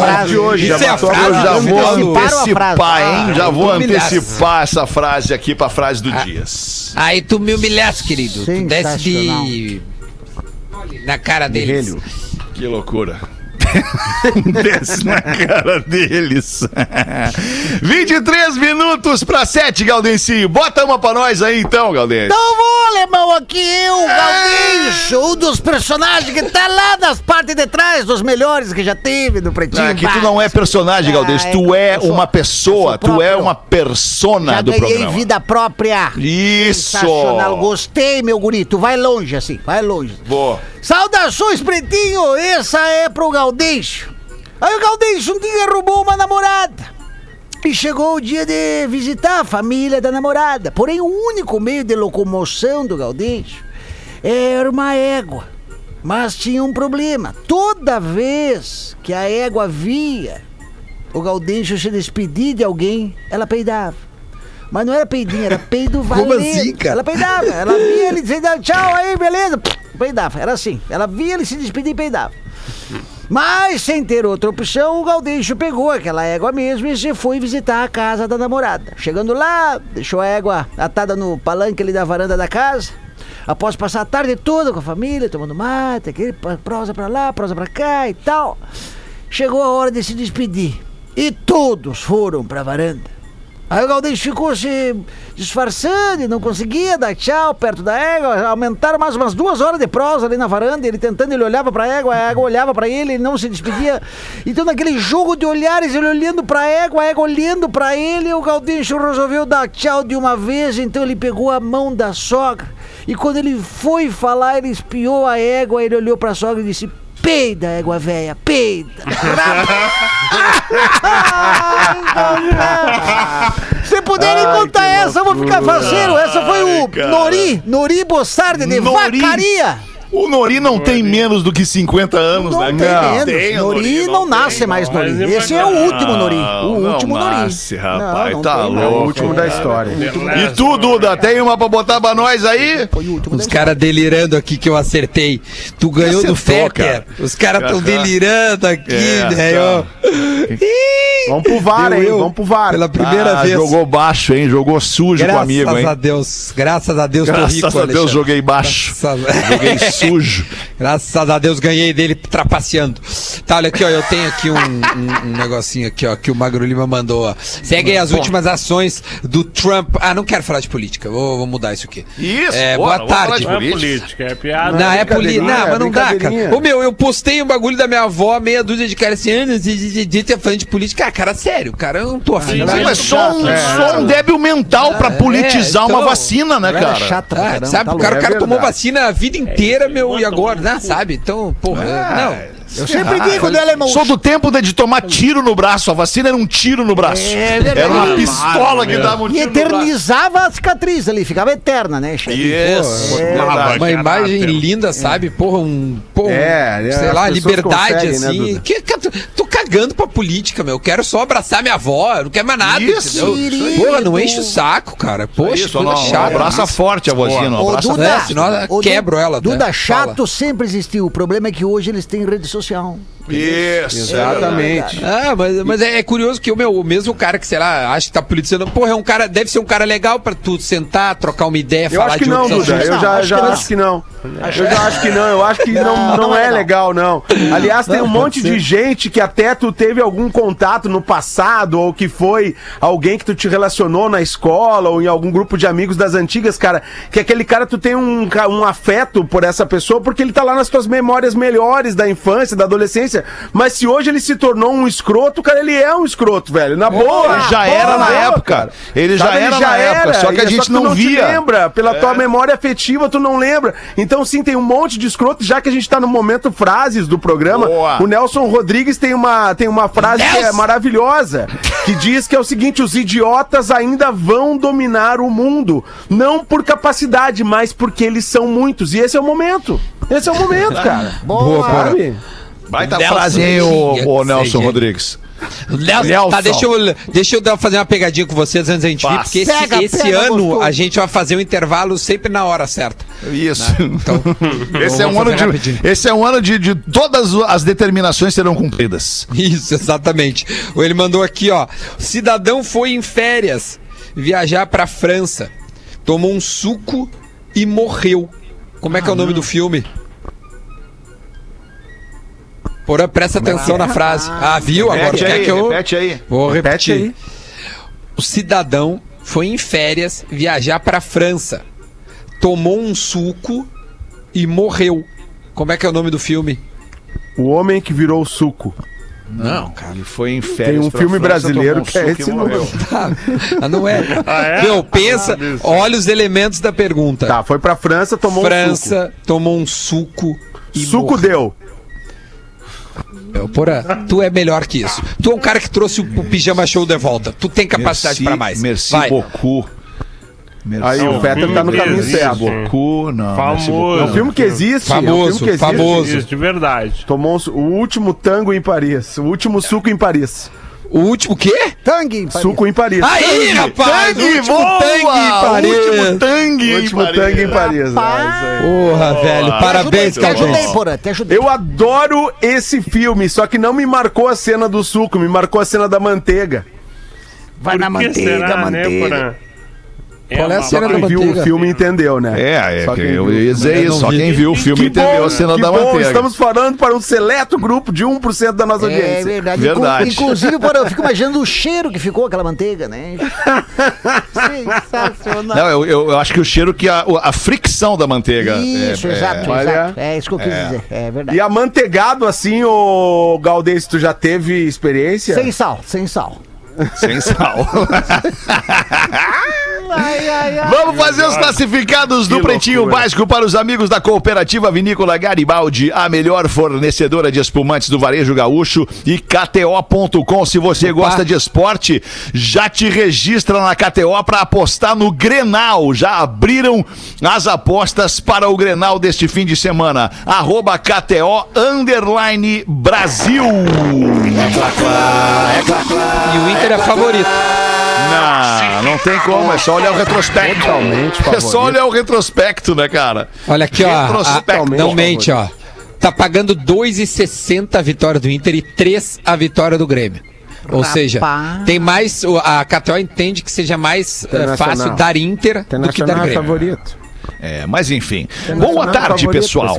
Frase de hoje. Isso já é a frase Eu Ah, já vou antecipar, hein? Já Ah, vou tu me antecipar essa frase aqui pra frase do Dias. Aí tu me humilhaste, querido. Tu desce Sensacional. de. Na cara deles. Que loucura. [LAUGHS] Desce na cara deles. [LAUGHS] 23 minutos pra 7, Gaudenci. Bota uma pra nós aí então, Gaudenci. Então vou, alemão, aqui eu, Galdeixo, um dos personagens que tá lá nas partes de trás, dos melhores que já teve no Pretinho. Ah, que tu não é personagem, Ah, Gaudenci. é, Tu é eu sou- uma pessoa, tu é uma persona Já do ganhei programa. vida própria. Isso! Sensacional, gostei, meu gurito. Vai longe assim, vai longe. Boa. Saudações, pretinho! Essa é pro Galdeixo. Aí o Galdeixo um dia roubou uma namorada. E chegou o dia de visitar a família da namorada. Porém, o único meio de locomoção do Galdeixo era uma égua. Mas tinha um problema. Toda vez que a égua via o Galdeixo se despedir de alguém, ela peidava. Mas não era peidinho, era peido [LAUGHS] valendo. assim, cara? Ela peidava. Ela via ele dizendo tchau aí, beleza. Peidava, era assim. Ela via ele se despedir e peidava. Mas, sem ter outra opção, o Galdeixo pegou aquela égua mesmo e se foi visitar a casa da namorada. Chegando lá, deixou a égua atada no palanque ali da varanda da casa. Após passar a tarde toda com a família, tomando mate, aquele prosa pra lá, prosa pra cá e tal. Chegou a hora de se despedir. E todos foram pra varanda. Aí o Galdeixo ficou se disfarçando não conseguia dar tchau perto da égua. Aumentaram mais umas duas horas de prosa ali na varanda. Ele tentando, ele olhava pra égua, a égua olhava pra ele, ele não se despedia. Então, naquele jogo de olhares, ele olhando pra égua, a égua olhando pra ele, o Galdeixo resolveu dar tchau de uma vez. Então, ele pegou a mão da sogra. E quando ele foi falar, ele espiou a égua, ele olhou pra sogra e disse. Peida, égua véia, peida. [LAUGHS] Se puderem Ai, contar essa, eu vou ficar faceiro. Essa foi o Ai. Nori, Nori Bossardi de Nori? Vacaria. O Nori não tem menos do que 50 anos, Não né? tem cara? menos. Tem, o Nori não, nasce tem. mais não, Nori. mas Esse é o não. último Nori. Não, O não último Nori. nasce, rapaz, tá tem, louco. É o último da história. E tu, Duda, tem uma pra botar pra nós aí? Foi o último Os caras delirando aqui que eu acertei. Tu ganhou do Acertou, Fetter. cara. Os caras tão Aham. delirando aqui, É, né? tá. Vamos pro VAR, hein? Vamos pro VAR. Pela primeira Ah, vez. Jogou baixo, hein? Jogou sujo Graças comigo, hein? a Deus. Graças a Deus tô Graças rico, a Deus Alexandre. joguei baixo. Graças Joguei sujo. [LAUGHS] Graças a Deus ganhei dele trapaceando. Tá, olha aqui, ó. Eu tenho aqui um, um- um negocinho aqui, ó, que o Magro Lima mandou, ó. Segue aí as últimas ações do Trump. Ah, não quero falar de política. Vou, vou mudar isso aqui. Isso, É, bora, boa falar tarde. de Não é política. é piada. Não, é política. Não, mas não dá, cara. Ô meu, eu postei um bagulho da minha avó, meia dúzia de caras assim, anos de de tá falando de política. Ah, cara, sério, cara, eu não tô afim. Sim, né? Sim, mas só um, É, só um débil mental pra politizar então- uma vacina, né, era cara? chata Ah, caramba, sabe, tá o cara, o cara É tomou vacina a vida inteira, meu, e bota agora, né, sabe? Então, porra, não. Eu sempre digo dela, irmão. Sou do tempo de, de tomar tiro no braço. A vacina era um tiro no braço. É verdade. era uma pistola que dava um E tiro no braço. eternizava a cicatriz ali, ficava eterna, né, chefe? Isso. É. Uma Uma imagem caráter. linda, sabe? Porra, um. Porra, É, um, é, sei lá, liberdade, conseguem, né, assim. Duda? que, que, tô, tô cagando pra política, meu. Eu quero só abraçar minha avó, eu não quero mais nada. Isso, entendeu? Porra, não enche o saco, cara. Poxa, Isso, não, chata. abraça forte a vozinha, não abraça Duda, É, senão eu quebro ela até. Duda, Fala. chato sempre existiu. O problema é que hoje eles têm rede social. Isso. Exatamente. Ah, mas, mas é, é curioso que o meu, o mesmo cara que, sei lá, acha que tá politizando, porra, é um cara, deve ser um cara legal pra tu sentar, trocar uma ideia, Eu falar acho que de não, outros Duda. Eu já, Acho já que não. acho que não. Eu já acho que não. Eu acho que não, Não, não, não é é legal, não. Aliás, tem um monte de gente que até tu teve algum contato no passado, ou que foi alguém que tu te relacionou na escola, ou em algum grupo de amigos das antigas, cara, que aquele cara tu tem um, um afeto por essa pessoa, porque ele tá lá nas tuas memórias melhores da infância, da adolescência. Mas se hoje ele se tornou um escroto, cara, ele é um escroto, velho. Na boa. Ele já Boa, era na boa, época. Ele já Sabe, era na época, só que a é gente não te via. lembra, pela tua memória afetiva, tu não lembra. Então, sim, tem um monte de escroto, já que a gente tá no momento frases do programa. Boa. O Nelson Rodrigues tem uma, tem uma frase que é maravilhosa, que diz que é o seguinte: os idiotas ainda vão dominar o mundo, não por capacidade, mas porque eles são muitos. E esse é o momento. Esse é o momento, [LAUGHS] cara. Boa, Sabe? Baita Nelson frase, que ser Nelson gente. Rodrigues. Nelson, Nelson. Tá, deixa eu, deixa eu dar- fazer uma pegadinha com vocês antes da gente vir, porque esse, Pega, esse pega, ano gostoso. a gente vai fazer um intervalo sempre na hora certa. Isso. Então, [LAUGHS] esse, é um ano de, rapidinho. esse é um ano de, de todas as determinações serão cumpridas. Isso, exatamente. Ele mandou aqui, ó. Cidadão foi em férias viajar pra França, tomou um suco e morreu. Como é que é o nome do filme? Porra, presta atenção na frase. Ah, viu? Agora Repete quer aí, que eu. repete aí. Vou Repete repetir. aí. O cidadão foi em férias viajar pra França, tomou um suco e morreu. Como é que é o nome do filme? O homem que virou suco. Não, cara. Ele foi em Tem férias um pra filme França, brasileiro um que é suco esse morreu. nome. [LAUGHS] Ah, não é. Ah, é? Meu, pensa, Ah, olha os elementos da pergunta. Tá, foi pra França, tomou um França tomou um suco e suco. Suco morreu. deu. Meu, Porra, tu é melhor que isso. Tu é um cara que trouxe o, o pijama show de volta. Tu tem capacidade pra mais. Merci Vai. beaucoup. Merci Aí o Fetter tá no caminho Existe. certo. beaucoup. Não, beaucoup. É um filme que existe. é um Famoso, filme que existe. famoso. Isso, de verdade. Tomou o último tango em Paris. O último suco em Paris. O último quê? Tangue, Paris. Suco em Paris. Aí, rapaz! o último tangue em Paris. Último tangue O em último Paris. tangue em Paris. Aí. Porra, velho. Parabéns, Te ajudei, Caldês. porra, te ajudei. Eu adoro esse filme, só que não me marcou a cena do suco, me marcou a cena da manteiga. Vai na manteiga, será, né, manteiga. Porã? Qual é a cena Quem da viu manteiga? o filme entendeu, né? É, é Só que quem eu viu o ia dizer isso. Só vi. quem viu o filme Que entendeu bom, a cena que da bom, manteiga. estamos falando para um seleto grupo de 1% da nossa É audiência. verdade. Verdade. Inclu- [LAUGHS] Inclusive, porra, eu fico imaginando o cheiro que ficou aquela manteiga, né? Sensacional. Não, eu, eu, eu acho que o cheiro que a, a fricção da manteiga. Isso, é, exato, olha. exato. É isso que eu quis dizer. É verdade. E amanteigado assim, o Galdês, tu já teve experiência? Sem sal, sem sal. É, sem sal. [LAUGHS] Vamos fazer os classificados do Que Pretinho loucura. Básico para os amigos da Cooperativa Vinícola Garibaldi, a melhor fornecedora de espumantes do varejo gaúcho e KTO.com. Se você gosta de esporte, já te registra na KTO para apostar no Grenal. Já abriram as apostas para o Grenal deste fim de semana. Arroba KTO Underline Brasil. E o Inter é favorito. Não, não tem como, é só olhar o retrospecto. Totalmente É favorito. só olhar o retrospecto, né, cara? Olha aqui, ó. a- não mente, ó. Tá pagando 2,60 a vitória do Inter e 3 a vitória do Grêmio. Ou Rapaz. seja, tem mais. A KTO entende que seja mais Internacional. fácil dar Inter do que dar é Grêmio. favorito. É, mas enfim. Boa tarde, pessoal.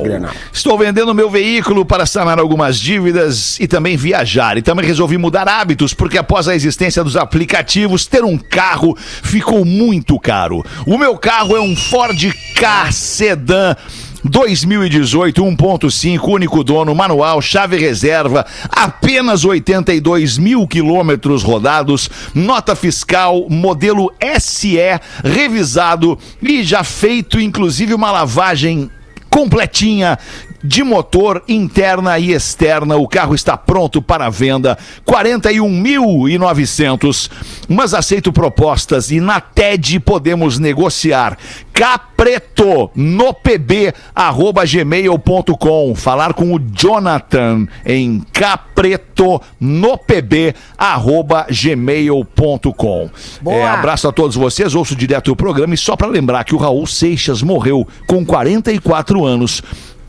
Estou vendendo meu veículo para sanar algumas dívidas e também viajar. E também resolvi mudar hábitos, porque após a existência dos aplicativos, ter um carro ficou muito caro. O meu carro é um Ford K Sedan 2018 1.5, único dono, manual, chave reserva, apenas 82 mil quilômetros rodados, nota fiscal, modelo SE, revisado e já feito inclusive uma lavagem completinha de motor interna e externa. O carro está pronto para venda, 41.900. Mas aceito propostas e na TED podemos negociar. Capreto no pb arroba gmail.com. Falar com o Jonathan em capreto no pb arroba gmail.com. É, abraço a todos vocês, ouço direto o programa e só para lembrar que o Raul Seixas morreu com 44 anos.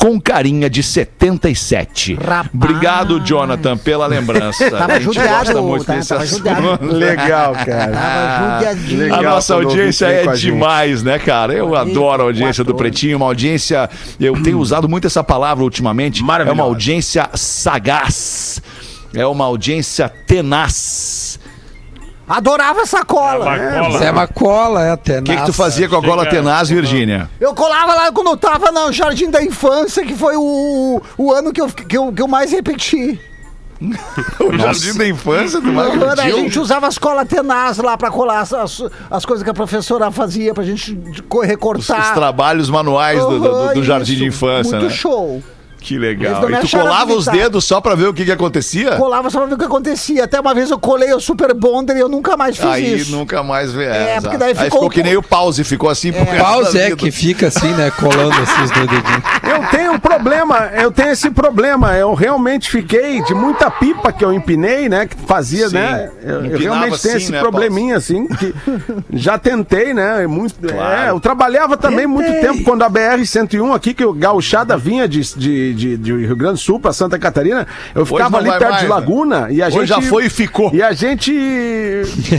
Com carinha de 77. Rapaz. Obrigado, Jonathan, pela lembrança. Tava A gente judiado, gosta muito tá? desse. Legal, cara. Tava judiadinho. A nossa o audiência é gente. demais, né, cara? Eu adoro a audiência do Pretinho, uma audiência. Eu tenho usado muito essa palavra ultimamente. É uma audiência sagaz. É uma audiência tenaz. Adorava sacola. Isso é uma cola, é até. O que, que tu fazia com a cola tenaz, Virgínia? Eu colava lá quando eu tava no Jardim da Infância, que foi o, o ano que eu, que, eu, que eu mais repeti. [LAUGHS] O jardim da infância do Quando a gente usava as colas tenaz lá pra colar as, as, as coisas que a professora fazia pra gente co- Os, recortar. os trabalhos manuais do, do- do- do jardim de isso. infância, Muito né? show. Que legal. E tu colava os dedos só pra ver o que, que acontecia? Colava só pra ver o que acontecia. Até uma vez eu colei o Super Bonder e eu nunca mais fiz Aí isso. nunca mais vê. É, exato. porque daí Aí ficou ficou que nem o pause, ficou assim pro resto Pause é que fica assim, né? Colando esses dedinhos. Eu tenho um problema, eu tenho esse problema. Eu realmente fiquei de muita pipa que eu empinei, né? Que fazia, Sim. né? Eu, eu realmente tenho assim, esse né, probleminha, assim, que já tentei, né? Muito, é, eu trabalhava também muito tempo quando a BR-101 aqui, que o gauchada vinha de, de, de, de Rio Grande do Sul pra Santa Catarina, eu ficava ali perto mais, de né? Laguna e a Hoje gente. já foi e ficou. E a gente.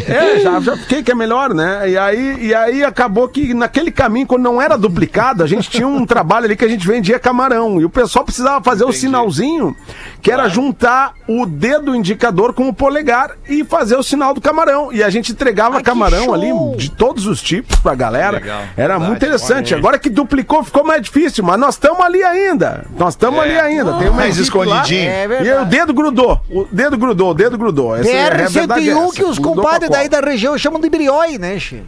É, já, já fiquei que é melhor, né? E aí, e aí acabou que naquele caminho, quando não era duplicado, a gente tinha um [LAUGHS] trabalho ali que a gente vendia camarão. E o pessoal precisava fazer o sinalzinho, que era juntar o dedo indicador com o polegar e fazer o sinal do camarão. E a gente entregava Ai, camarão ali de todos os tipos pra galera. Legal. Era Verdade. muito interessante. Agora que duplicou, ficou mais difícil, mas nós estamos ali ainda. Nós estamos ali ainda. Tem uma Mais escondidinho. É E verdade. aí o dedo grudou. O dedo grudou, o dedo grudou. Essa é a verdade é BR-101 essa. que os compadres daí da região chamam de brioi, né, Che?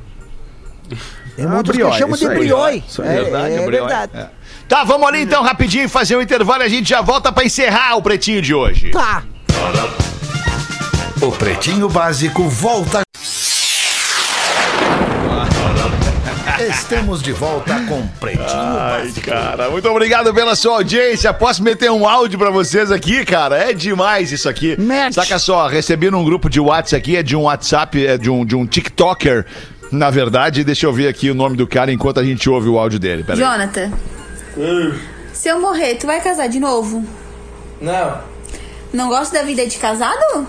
Tem Ah, muitos brioi, que chamam de brioi. Isso. É, Verdade, é Brioi. verdade. É. Tá, vamos ali então rapidinho fazer um intervalo e a gente já volta pra encerrar o pretinho de hoje. Tá. O Pretinho Básico volta. Estamos de volta com Pretinho Ai, Básico. cara, muito obrigado pela sua audiência. Posso meter um áudio pra vocês aqui, cara? É demais isso aqui. Mete. Saca só, recebi num grupo de WhatsApp aqui, é de um WhatsApp, é de um, de um TikToker. Na verdade, deixa eu ver aqui o nome do cara enquanto a gente ouve o áudio dele. Pera aí. Jonathan. Se eu morrer, tu vai casar de novo? Não, Não gosta da vida de casado?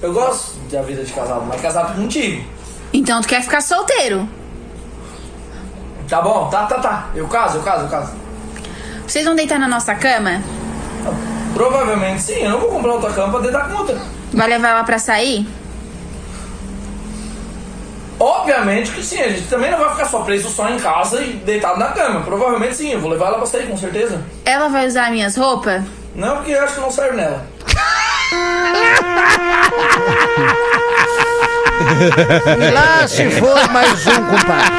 eu gosto da vida de casado, mas casado contigo. Então tu quer ficar solteiro. Tá bom, tá, tá, tá. Eu caso, eu caso, eu caso. Vocês vão deitar na nossa cama? Provavelmente sim, eu não vou comprar outra cama pra deitar com outra. Vai levar ela pra sair? Obviamente que sim, a gente também não vai ficar só preso só em casa e deitado na cama. Provavelmente sim, eu vou levar ela pra sair, com certeza. Ela vai usar minhas roupas? Não, porque eu acho que não serve nela. [LAUGHS] E lá se for mais um, compadre.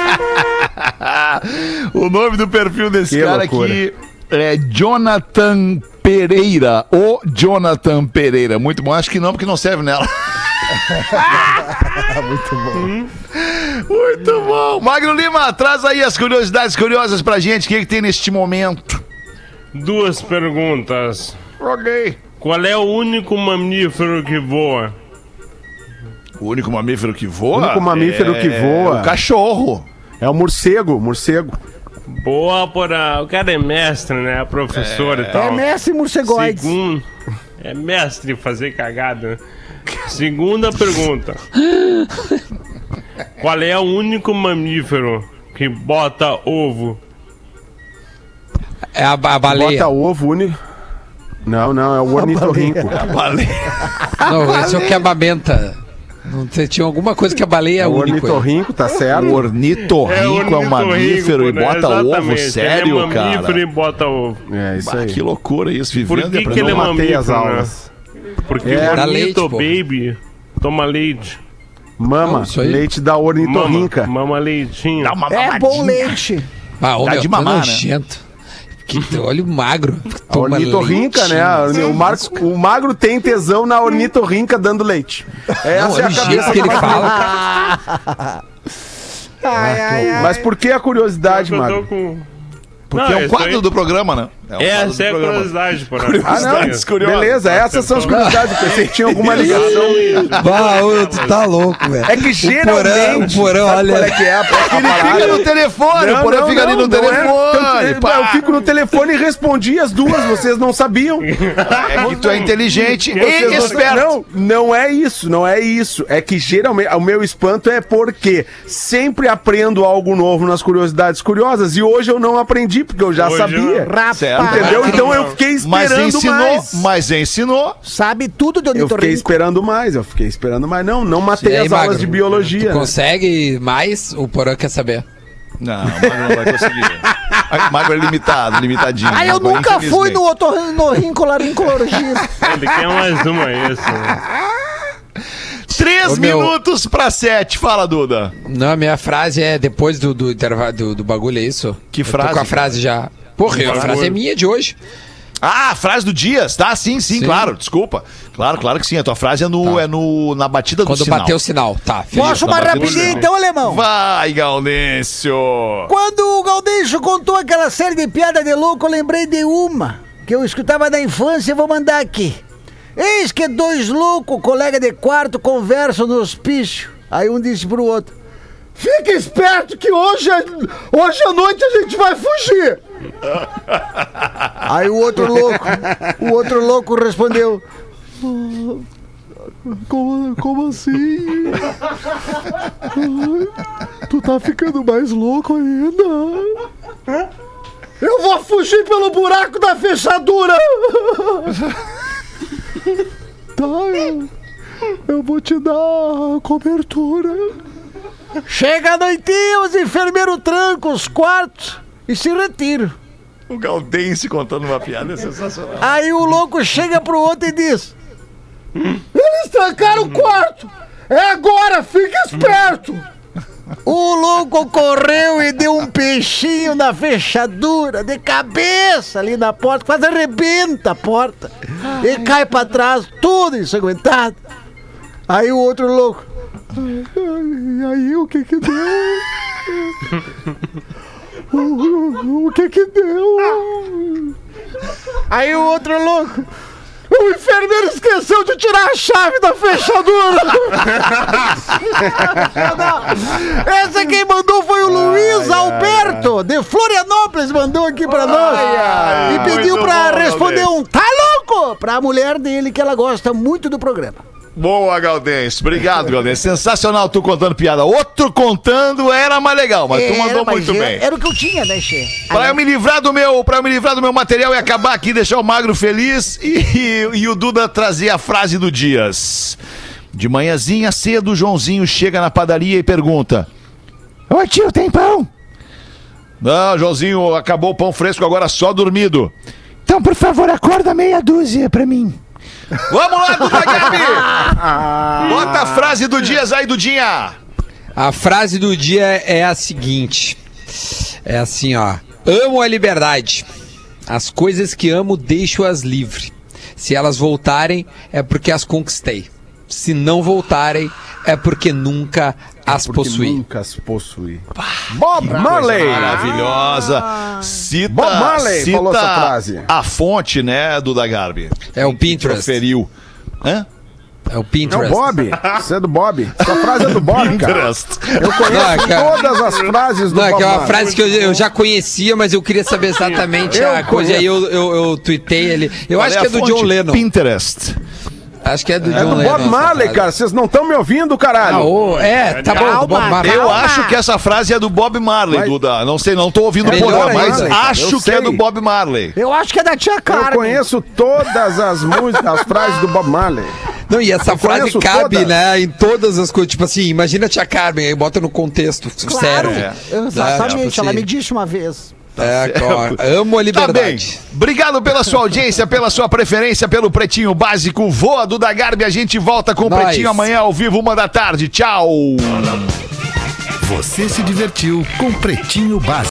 [LAUGHS] o nome do perfil desse Que cara loucura. aqui é Jonathan Pereira. O Jonathan Pereira. Muito bom. Acho que não, porque não serve nela. [LAUGHS] Muito bom. Muito bom. Magro Lima, traz aí as curiosidades curiosas pra gente. O que, que tem neste momento? Duas perguntas. Ok. Qual é o único mamífero que voa? O único mamífero que voa? O único mamífero que voa. O cachorro. É o morcego, morcego. Boa por a... O cara é mestre, né? Professor e tal. É mestre morcegoides. Segundo... É mestre fazer cagada. Segunda pergunta. Qual é o único mamífero que bota ovo? É a, a baleia. Bota ovo uni. Não, não, é o ornitorrinco. Não, esse é o que amamenta. Não sei, tinha alguma coisa que a baleia é É o único. aí. ornitorrinco, tá O certo? ornitorrinco é, um ornitorrinco, mamífero e né? bota ovo, sério, ele é mamífero cara? e bota ovo. É isso Bah, aí. que loucura isso, Por vivendo que, e que ele é matei as mamífero, né? aulas. Porque É. o ornito pô. baby toma leite. Mama, Não, isso aí. leite da ornitorrinca. Mama, mama leitinho. Dá uma É bom leite. Ah, ô, Dá meu, de tá mamar, né? nojento. Que olho magro. [LAUGHS] A ornitorrinca, leite. né? A orni- O, Marco, o magro tem tesão na ornitorrinca dando leite. Essa Não, é a o cabeça que ele fala. [LAUGHS] Ai, ai, ai. Mas por que a curiosidade, Magro? com... Porque Não, é um eu quadro tô- do programa, né? É um Essa é a programa. curiosidade, porra. Ah, não. curiosas. Beleza, essas são as curiosidades. Eu pensei que tinha alguma [LAUGHS] ligação. Bah, tu tá louco, velho. É que geralmente. O porão, sabe olha. é que é? a- Ele fica no telefone, Não, o porém não, fica ali não, no não é. telefone. Eu, pá. eu fico no telefone e respondi as duas, vocês não sabiam. [LAUGHS] É que tu é inteligente e esperto. Não, não é isso, não é isso. É que geralmente o meu espanto é porque sempre aprendo algo novo nas curiosidades curiosas e hoje eu não aprendi porque eu já Hoje sabia. Rapaz, Entendeu? Então eu fiquei Mas esperando ensinou, mais. mas ensinou. sabe tudo de Eu fiquei ornitorrinco. esperando mais, eu fiquei esperando mais. Não, não matei aí, as aulas Magro? de biologia. Tu né? consegue mais? O porão quer saber. Não, o Magro não vai conseguir. [LAUGHS] O Magro é limitado, limitadinho. Ah, eu nunca fui no otorrinolaringologista. Ele quer mais uma, isso. Três Ô, meu- minutos pra sete. Fala, Duda. Não, a minha frase é depois do, do intervalo do, do bagulho, é isso? Que Eu tô frase, com a frase já. Porra, a frase é minha de hoje. Ah, a frase do Dias, tá? Sim, sim, Sim. claro. Desculpa. Claro, claro que sim. A tua frase é, no, Tá. é no, na batida do Quando sinal. bater o sinal. Tá, do rapidinho sinal. então, alemão? Vai, Gaudêncio. Quando o Galdeixo contou aquela série de piada de louco, eu lembrei de uma que eu escutava na infância e vou mandar aqui. Eis que dois loucos, colega de quarto, conversam no hospício. Aí um disse pro outro: Fica esperto que hoje, hoje à noite a gente vai fugir. [LAUGHS] Aí o outro louco, o outro louco respondeu: como, como assim? Tu tá ficando mais louco ainda. Eu vou fugir pelo buraco da fechadura. Tá, eu, eu vou te dar cobertura. Chega a noitinha, os enfermeiros trancam os quartos e se retiram. O Gaudêncio contando uma piada é sensacional. Aí o louco chega pro outro e diz: Eles trancaram o quarto! É agora, fica esperto! O louco correu e deu um peixinho na fechadura, de cabeça ali na porta, quase arrebenta a porta. E cai pra trás, tudo ensanguentado. Aí o outro louco. E aí o que que deu? [LAUGHS] O, que que deu? Aí o outro louco. O enfermeiro esqueceu de tirar a chave da fechadura. [LAUGHS] Essa quem mandou foi o Luiz Alberto, de Florianópolis, mandou aqui pra nós. e pediu pra bom, responder um tá louco pra mulher dele, que ela gosta muito do programa. Boa, Gaudêncio. Obrigado, Gaudêncio. Sensacional tu contando piada. Outro contando era mais legal, mas tu mandou muito era- bem. Era o que eu tinha, né, Che? Pra eu me livrar do meu, para me livrar do meu material e acabar aqui, deixar o Magro feliz e, e o Duda trazer a frase do Dias. De manhãzinha cedo, o Joãozinho chega na padaria e pergunta: Oi, tio, tem pão? Não, Joãozinho, acabou o pão fresco, agora só dormido. Então, por favor, acorda meia dúzia pra mim. Vamos lá, Duda Gabi! [LAUGHS] Bota a frase do Dias aí, Dudinha! A frase do dia é a seguinte: é assim, ó. Amo a liberdade. As coisas que amo, deixo-as livre. Se elas voltarem, é porque as conquistei. Se não voltarem, é porque nunca as Porque possuí. Nunca as possuí. Bob Marley! Maravilhosa! Cita, Bob Marley cita falou essa frase. a fonte, né, Duda Garbi? É o Pinterest. Proferiu. Hã? É o Pinterest. Bob. Isso é do Bob. Essa frase é do Bob, cara. Pinterest. Eu conheço Não, é cara- todas as frases do Não, é Bob é uma frase que eu, eu já conhecia, mas eu queria saber exatamente Eu a coisa. E aí eu, eu, eu tuitei ele. Eu Qual acho é que é do fonte? John Lennon. Pinterest. Acho que é do É John do Lennon. Bob essa Marley, cara. Vocês não estão me ouvindo, Ah, caralho. ô, é, tá bom, do Bob Calma, Marley. Eu Calma. acho que essa frase é do Bob Marley, Vai. Duda. Não sei, não tô ouvindo o É programa, mas cara, acho eu que é do Bob Marley. Eu acho que é da tia Eu Carmen. conheço todas as músicas, as frases do Bob Marley. Não, e essa Eu frase cabe, todas. né, em todas as coisas. Tipo assim, imagina a tia Carmen, aí bota no contexto. Claro, Serve. exatamente. É, tipo ela assim. me disse uma vez. É, ó, amo a Tá bem. liberdade. Obrigado pela sua audiência, pela sua preferência, pelo Pretinho Básico. Voa do Garbi. A gente volta com o Nós. Pretinho amanhã ao vivo, uma da tarde. Tchau. Você se divertiu com Pretinho Básico.